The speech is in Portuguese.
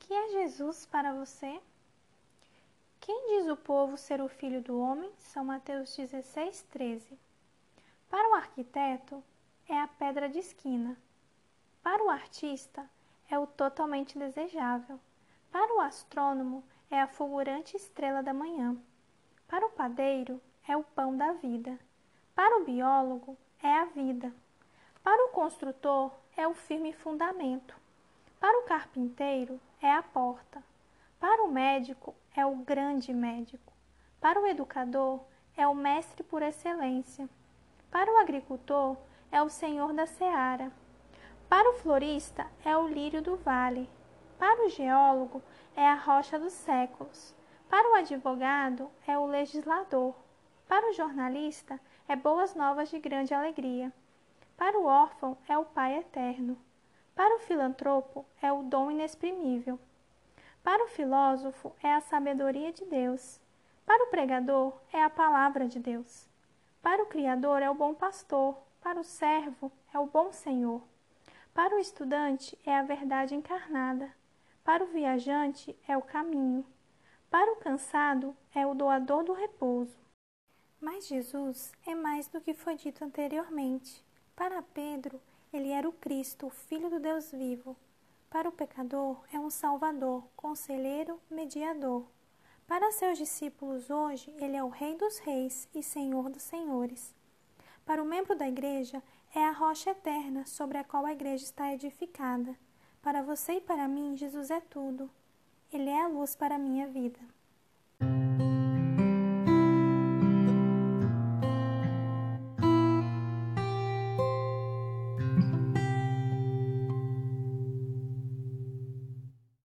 que é Jesus para você? Quem diz o povo ser o filho do homem? São Mateus 16, 13. Para o arquiteto, é a pedra de esquina. Para o artista, é o totalmente desejável. Para o astrônomo, é a fulgurante estrela da manhã. Para o padeiro, é o pão da vida. Para o biólogo, é a vida. Para o construtor, é o firme fundamento. Para o carpinteiro, é a porta. Para o médico, é o grande médico. Para o educador, é o mestre por excelência. Para o agricultor, é o senhor da seara. Para o florista, é o lírio do vale. Para o geólogo, é a rocha dos séculos. Para o advogado, é o legislador. Para o jornalista, é boas novas de grande alegria. Para o órfão, é o Pai eterno. Para o filantropo, é o dom inexprimível. Para o filósofo, é a sabedoria de Deus. Para o pregador, é a palavra de Deus. Para o Criador, é o bom pastor. Para o servo, é o bom Senhor. Para o estudante, é a verdade encarnada. Para o viajante, é o caminho. Para o cansado, é o doador do repouso. Mas Jesus é mais do que foi dito anteriormente. Para Pedro, ele era o Cristo, o Filho do Deus vivo. Para o pecador, é um Salvador, conselheiro, mediador. Para seus discípulos hoje, ele é o Rei dos Reis e Senhor dos Senhores. Para o membro da igreja, é a rocha eterna sobre a qual a igreja está edificada. Para você e para mim, Jesus é tudo. Ele é a luz para a minha vida.